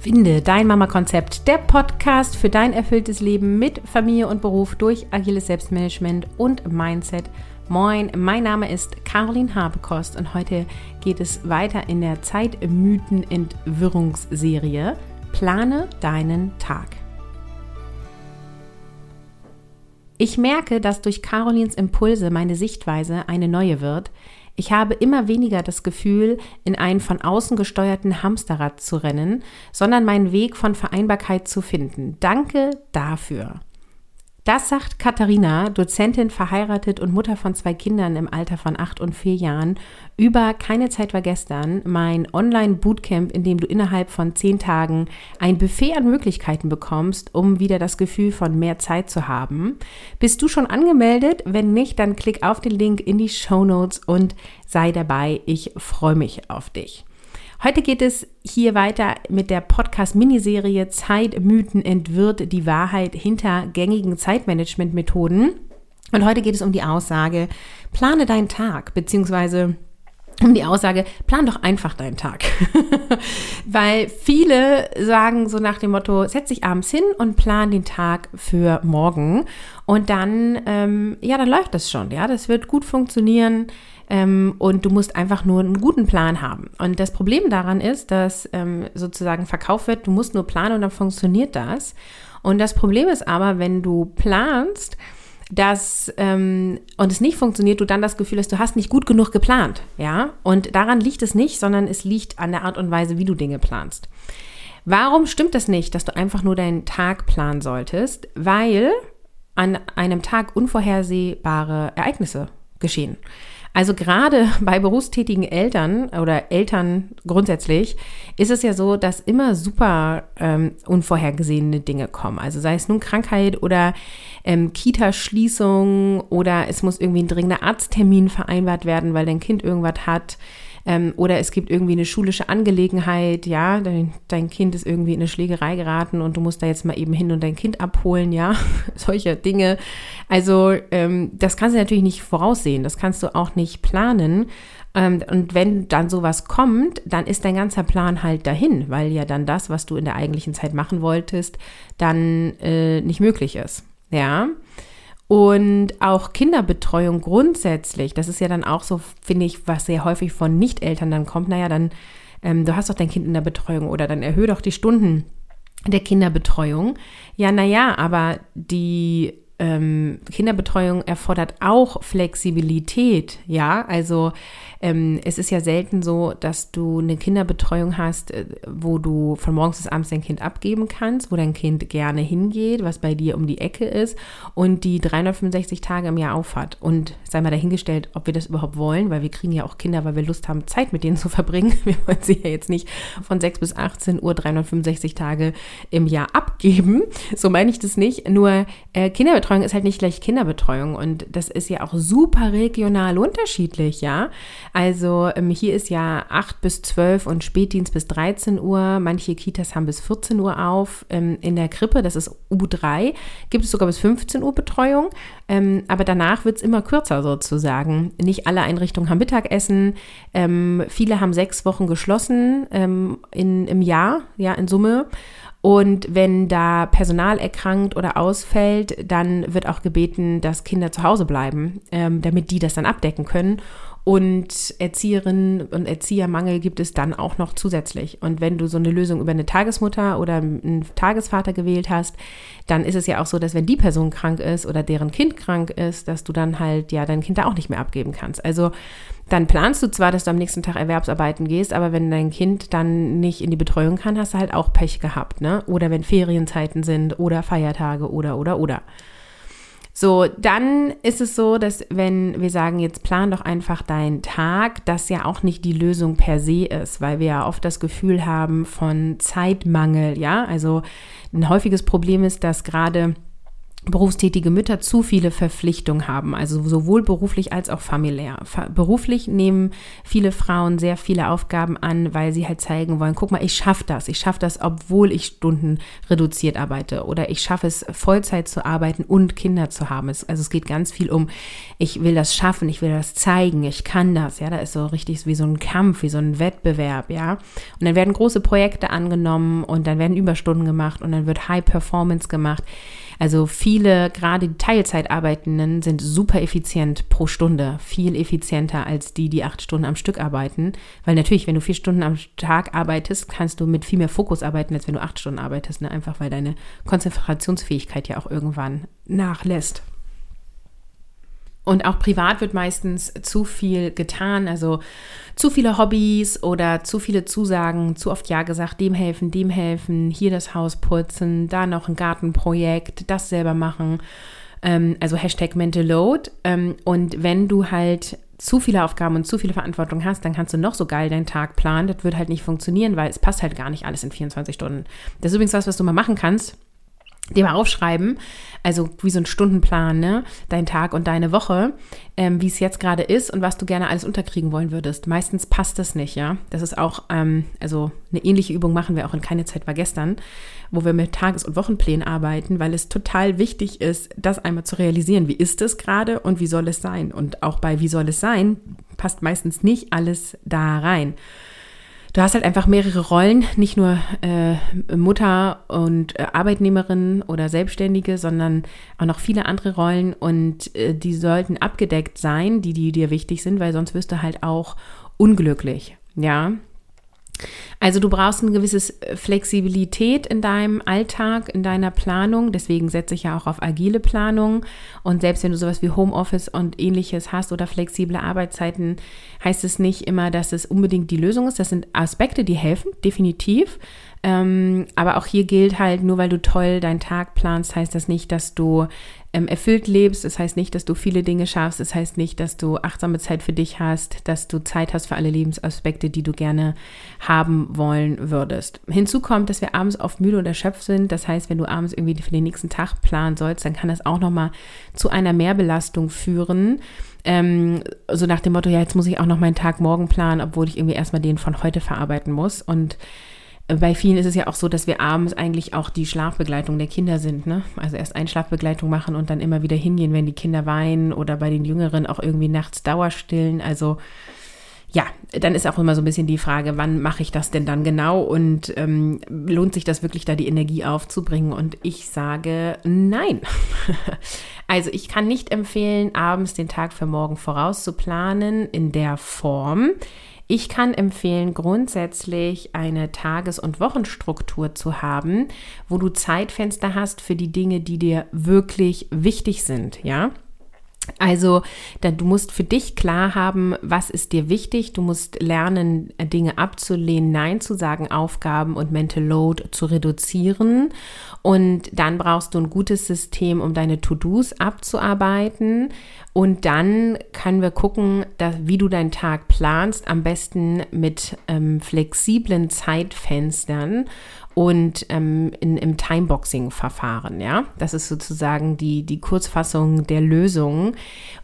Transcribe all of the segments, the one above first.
Finde dein Mama-Konzept, der Podcast für dein erfülltes Leben mit Familie und Beruf durch agiles Selbstmanagement und Mindset. Moin, mein Name ist Caroline Habekost und heute geht es weiter in der Zeitmythen-Entwirrungsserie. Plane deinen Tag. Ich merke, dass durch Carolins Impulse meine Sichtweise eine neue wird. Ich habe immer weniger das Gefühl, in einen von außen gesteuerten Hamsterrad zu rennen, sondern meinen Weg von Vereinbarkeit zu finden. Danke dafür. Das sagt Katharina, Dozentin, verheiratet und Mutter von zwei Kindern im Alter von acht und vier Jahren, über Keine Zeit war gestern, mein Online-Bootcamp, in dem du innerhalb von zehn Tagen ein Buffet an Möglichkeiten bekommst, um wieder das Gefühl von mehr Zeit zu haben. Bist du schon angemeldet? Wenn nicht, dann klick auf den Link in die Show Notes und sei dabei. Ich freue mich auf dich. Heute geht es hier weiter mit der Podcast-Miniserie Zeitmythen entwirrt die Wahrheit hinter gängigen Zeitmanagement-Methoden. Und heute geht es um die Aussage, plane deinen Tag, beziehungsweise um die Aussage, plan doch einfach deinen Tag. Weil viele sagen so nach dem Motto, setz dich abends hin und plan den Tag für morgen. Und dann, ähm, ja, dann läuft das schon, ja, das wird gut funktionieren ähm, und du musst einfach nur einen guten Plan haben. Und das Problem daran ist, dass ähm, sozusagen verkauft wird, du musst nur planen und dann funktioniert das. Und das Problem ist aber, wenn du planst, dass ähm, und es nicht funktioniert, du dann das Gefühl hast, du hast nicht gut genug geplant, ja? Und daran liegt es nicht, sondern es liegt an der Art und Weise, wie du Dinge planst. Warum stimmt es nicht, dass du einfach nur deinen Tag planen solltest? Weil an einem Tag unvorhersehbare Ereignisse geschehen. Also gerade bei berufstätigen Eltern oder Eltern grundsätzlich ist es ja so, dass immer super ähm, unvorhergesehene Dinge kommen. Also sei es nun Krankheit oder ähm, Kita-Schließung oder es muss irgendwie ein dringender Arzttermin vereinbart werden, weil dein Kind irgendwas hat ähm, oder es gibt irgendwie eine schulische Angelegenheit, ja, dein, dein Kind ist irgendwie in eine Schlägerei geraten und du musst da jetzt mal eben hin und dein Kind abholen, ja, solche Dinge. Also ähm, das kannst du natürlich nicht voraussehen, das kannst du auch nicht planen. Ähm, und wenn dann sowas kommt, dann ist dein ganzer Plan halt dahin, weil ja dann das, was du in der eigentlichen Zeit machen wolltest, dann äh, nicht möglich ist. Ja. Und auch Kinderbetreuung grundsätzlich, das ist ja dann auch so, finde ich, was sehr häufig von Nicht-Eltern dann kommt, naja, dann, ähm, du hast doch dein Kind in der Betreuung oder dann erhöhe doch die Stunden der Kinderbetreuung. Ja, naja, aber die ähm, Kinderbetreuung erfordert auch Flexibilität, ja, also ähm, es ist ja selten so, dass du eine Kinderbetreuung hast, äh, wo du von morgens bis abends dein Kind abgeben kannst, wo dein Kind gerne hingeht, was bei dir um die Ecke ist und die 365 Tage im Jahr aufhat. Und sei mal dahingestellt, ob wir das überhaupt wollen, weil wir kriegen ja auch Kinder, weil wir Lust haben, Zeit mit denen zu verbringen. Wir wollen sie ja jetzt nicht von 6 bis 18 Uhr 365 Tage im Jahr abgeben. So meine ich das nicht. Nur äh, Kinderbetreuung ist halt nicht gleich Kinderbetreuung und das ist ja auch super regional unterschiedlich, ja. Also ähm, hier ist ja 8 bis 12 und Spätdienst bis 13 Uhr. Manche Kitas haben bis 14 Uhr auf. Ähm, in der Krippe, das ist U3, gibt es sogar bis 15 Uhr Betreuung. Ähm, aber danach wird es immer kürzer sozusagen. Nicht alle Einrichtungen haben Mittagessen. Viele haben sechs Wochen geschlossen in, im Jahr, ja, in Summe. Und wenn da Personal erkrankt oder ausfällt, dann wird auch gebeten, dass Kinder zu Hause bleiben, ähm, damit die das dann abdecken können. Und Erzieherinnen und Erziehermangel gibt es dann auch noch zusätzlich. Und wenn du so eine Lösung über eine Tagesmutter oder einen Tagesvater gewählt hast, dann ist es ja auch so, dass wenn die Person krank ist oder deren Kind krank ist, dass du dann halt ja dein Kind da auch nicht mehr abgeben kannst. Also dann planst du zwar, dass du am nächsten Tag Erwerbsarbeiten gehst, aber wenn dein Kind dann nicht in die Betreuung kann, hast du halt auch Pech gehabt, ne? Oder wenn Ferienzeiten sind oder Feiertage oder oder oder. So, dann ist es so, dass wenn wir sagen, jetzt plan doch einfach deinen Tag, das ja auch nicht die Lösung per se ist, weil wir ja oft das Gefühl haben von Zeitmangel, ja? Also ein häufiges Problem ist, dass gerade berufstätige Mütter zu viele Verpflichtungen haben, also sowohl beruflich als auch familiär. Beruflich nehmen viele Frauen sehr viele Aufgaben an, weil sie halt zeigen wollen, guck mal, ich schaffe das, ich schaffe das, obwohl ich Stunden reduziert arbeite oder ich schaffe es, Vollzeit zu arbeiten und Kinder zu haben. Es, also es geht ganz viel um, ich will das schaffen, ich will das zeigen, ich kann das, ja, da ist so richtig wie so ein Kampf, wie so ein Wettbewerb, ja. Und dann werden große Projekte angenommen und dann werden Überstunden gemacht und dann wird High Performance gemacht. Also viele, gerade die Teilzeitarbeitenden, sind super effizient pro Stunde, viel effizienter als die, die acht Stunden am Stück arbeiten. Weil natürlich, wenn du vier Stunden am Tag arbeitest, kannst du mit viel mehr Fokus arbeiten, als wenn du acht Stunden arbeitest. Ne? Einfach weil deine Konzentrationsfähigkeit ja auch irgendwann nachlässt. Und auch privat wird meistens zu viel getan, also zu viele Hobbys oder zu viele Zusagen, zu oft Ja gesagt, dem helfen, dem helfen, hier das Haus putzen, da noch ein Gartenprojekt, das selber machen. Ähm, also Hashtag Mental Load. Ähm, und wenn du halt zu viele Aufgaben und zu viele Verantwortung hast, dann kannst du noch so geil deinen Tag planen. Das wird halt nicht funktionieren, weil es passt halt gar nicht alles in 24 Stunden. Das ist übrigens was, was du mal machen kannst dir mal aufschreiben, also wie so ein Stundenplan, ne? dein Tag und deine Woche, ähm, wie es jetzt gerade ist und was du gerne alles unterkriegen wollen würdest. Meistens passt das nicht, ja. Das ist auch, ähm, also eine ähnliche Übung machen wir auch in Keine Zeit war gestern, wo wir mit Tages- und Wochenplänen arbeiten, weil es total wichtig ist, das einmal zu realisieren. Wie ist es gerade und wie soll es sein? Und auch bei wie soll es sein, passt meistens nicht alles da rein du hast halt einfach mehrere Rollen, nicht nur äh, Mutter und äh, Arbeitnehmerin oder Selbstständige, sondern auch noch viele andere Rollen und äh, die sollten abgedeckt sein, die, die dir wichtig sind, weil sonst wirst du halt auch unglücklich. Ja, also du brauchst eine gewisse äh, Flexibilität in deinem Alltag, in deiner Planung. Deswegen setze ich ja auch auf agile Planung. Und selbst wenn du sowas wie Homeoffice und ähnliches hast oder flexible Arbeitszeiten, heißt es nicht immer, dass es unbedingt die Lösung ist. Das sind Aspekte, die helfen, definitiv. Ähm, aber auch hier gilt halt, nur weil du toll deinen Tag planst, heißt das nicht, dass du ähm, erfüllt lebst. Das heißt nicht, dass du viele Dinge schaffst. Das heißt nicht, dass du achtsame Zeit für dich hast, dass du Zeit hast für alle Lebensaspekte, die du gerne haben wollen würdest. Hinzu kommt, dass wir abends oft müde und erschöpft sind. Das heißt, wenn du abends irgendwie für den nächsten Tag planen sollst, dann kann das auch nochmal zu einer Mehrbelastung führen. Ähm, so nach dem Motto, ja, jetzt muss ich auch noch meinen Tag morgen planen, obwohl ich irgendwie erstmal den von heute verarbeiten muss. Und bei vielen ist es ja auch so, dass wir abends eigentlich auch die Schlafbegleitung der Kinder sind. Ne? Also erst Einschlafbegleitung machen und dann immer wieder hingehen, wenn die Kinder weinen oder bei den Jüngeren auch irgendwie nachts Dauerstillen. Also ja, dann ist auch immer so ein bisschen die Frage, wann mache ich das denn dann genau und ähm, lohnt sich das wirklich da die Energie aufzubringen? Und ich sage nein. also ich kann nicht empfehlen, abends den Tag für morgen vorauszuplanen in der Form. Ich kann empfehlen, grundsätzlich eine Tages- und Wochenstruktur zu haben, wo du Zeitfenster hast für die Dinge, die dir wirklich wichtig sind, ja? Also, du musst für dich klar haben, was ist dir wichtig. Du musst lernen, Dinge abzulehnen, Nein zu sagen, Aufgaben und Mental Load zu reduzieren. Und dann brauchst du ein gutes System, um deine To-Dos abzuarbeiten. Und dann können wir gucken, dass, wie du deinen Tag planst, am besten mit ähm, flexiblen Zeitfenstern und ähm, in, im Timeboxing-Verfahren, ja. Das ist sozusagen die, die Kurzfassung der Lösung.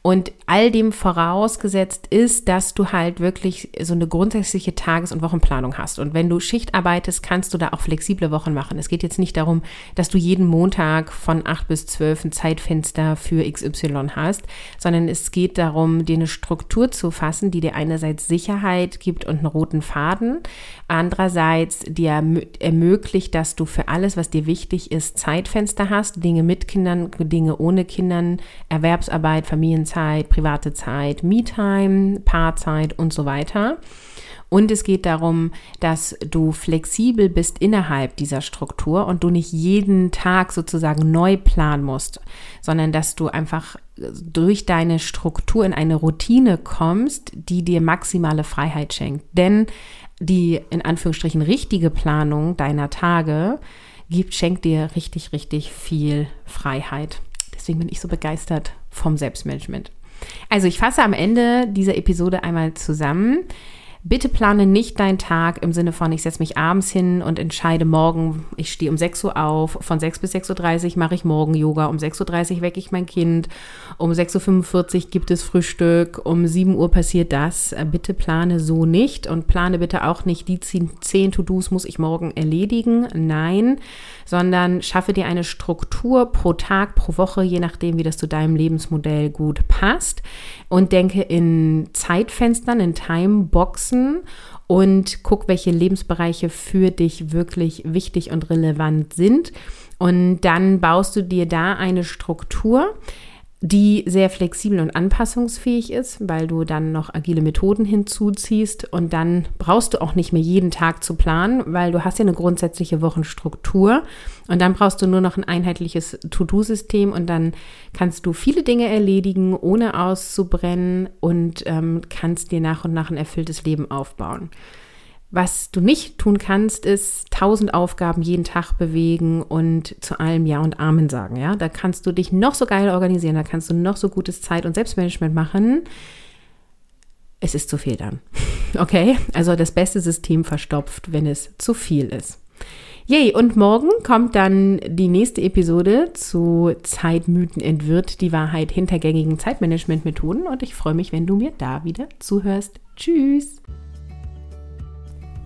Und all dem vorausgesetzt ist, dass du halt wirklich so eine grundsätzliche Tages- und Wochenplanung hast. Und wenn du Schicht arbeitest, kannst du da auch flexible Wochen machen. Es geht jetzt nicht darum, dass du jeden Montag von 8 bis 12 ein Zeitfenster für XY hast, sondern es geht darum, dir eine Struktur zu fassen, die dir einerseits Sicherheit gibt und einen roten Faden, andererseits dir ermöglicht, dass du für alles, was dir wichtig ist, Zeitfenster hast, Dinge mit Kindern, Dinge ohne Kindern, Erwerbsarbeit, Familienzeit, private Zeit, Me-Time, Paarzeit und so weiter. Und es geht darum, dass du flexibel bist innerhalb dieser Struktur und du nicht jeden Tag sozusagen neu planen musst, sondern dass du einfach durch deine Struktur in eine Routine kommst, die dir maximale Freiheit schenkt. Denn die in Anführungsstrichen richtige Planung deiner Tage gibt, schenkt dir richtig, richtig viel Freiheit. Deswegen bin ich so begeistert vom Selbstmanagement. Also ich fasse am Ende dieser Episode einmal zusammen. Bitte plane nicht deinen Tag im Sinne von, ich setze mich abends hin und entscheide morgen, ich stehe um 6 Uhr auf, von 6 bis 6.30 Uhr mache ich morgen Yoga, um 6.30 Uhr wecke ich mein Kind, um 6.45 Uhr gibt es Frühstück, um 7 Uhr passiert das. Bitte plane so nicht und plane bitte auch nicht, die 10 To-Dos muss ich morgen erledigen. Nein, sondern schaffe dir eine Struktur pro Tag, pro Woche, je nachdem, wie das zu deinem Lebensmodell gut passt und denke in Zeitfenstern, in Timeboxen und guck, welche Lebensbereiche für dich wirklich wichtig und relevant sind. Und dann baust du dir da eine Struktur, die sehr flexibel und anpassungsfähig ist, weil du dann noch agile Methoden hinzuziehst und dann brauchst du auch nicht mehr jeden Tag zu planen, weil du hast ja eine grundsätzliche Wochenstruktur und dann brauchst du nur noch ein einheitliches To-Do-System und dann kannst du viele Dinge erledigen, ohne auszubrennen und ähm, kannst dir nach und nach ein erfülltes Leben aufbauen. Was du nicht tun kannst, ist tausend Aufgaben jeden Tag bewegen und zu allem Ja und Amen sagen. Ja, da kannst du dich noch so geil organisieren, da kannst du noch so gutes Zeit- und Selbstmanagement machen. Es ist zu viel dann. Okay, also das beste System verstopft, wenn es zu viel ist. Yay, und morgen kommt dann die nächste Episode zu Zeitmythen entwirrt die Wahrheit hinter gängigen Zeitmanagementmethoden und ich freue mich, wenn du mir da wieder zuhörst. Tschüss!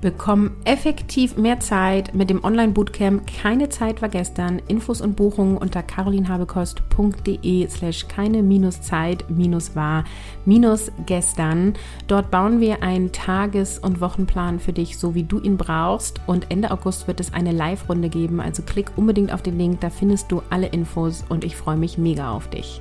Bekomm effektiv mehr Zeit mit dem Online-Bootcamp Keine Zeit war gestern. Infos und Buchungen unter carolinhabekost.de slash keine minus Zeit minus war minus gestern. Dort bauen wir einen Tages- und Wochenplan für dich, so wie du ihn brauchst. Und Ende August wird es eine Live-Runde geben. Also klick unbedingt auf den Link, da findest du alle Infos und ich freue mich mega auf dich.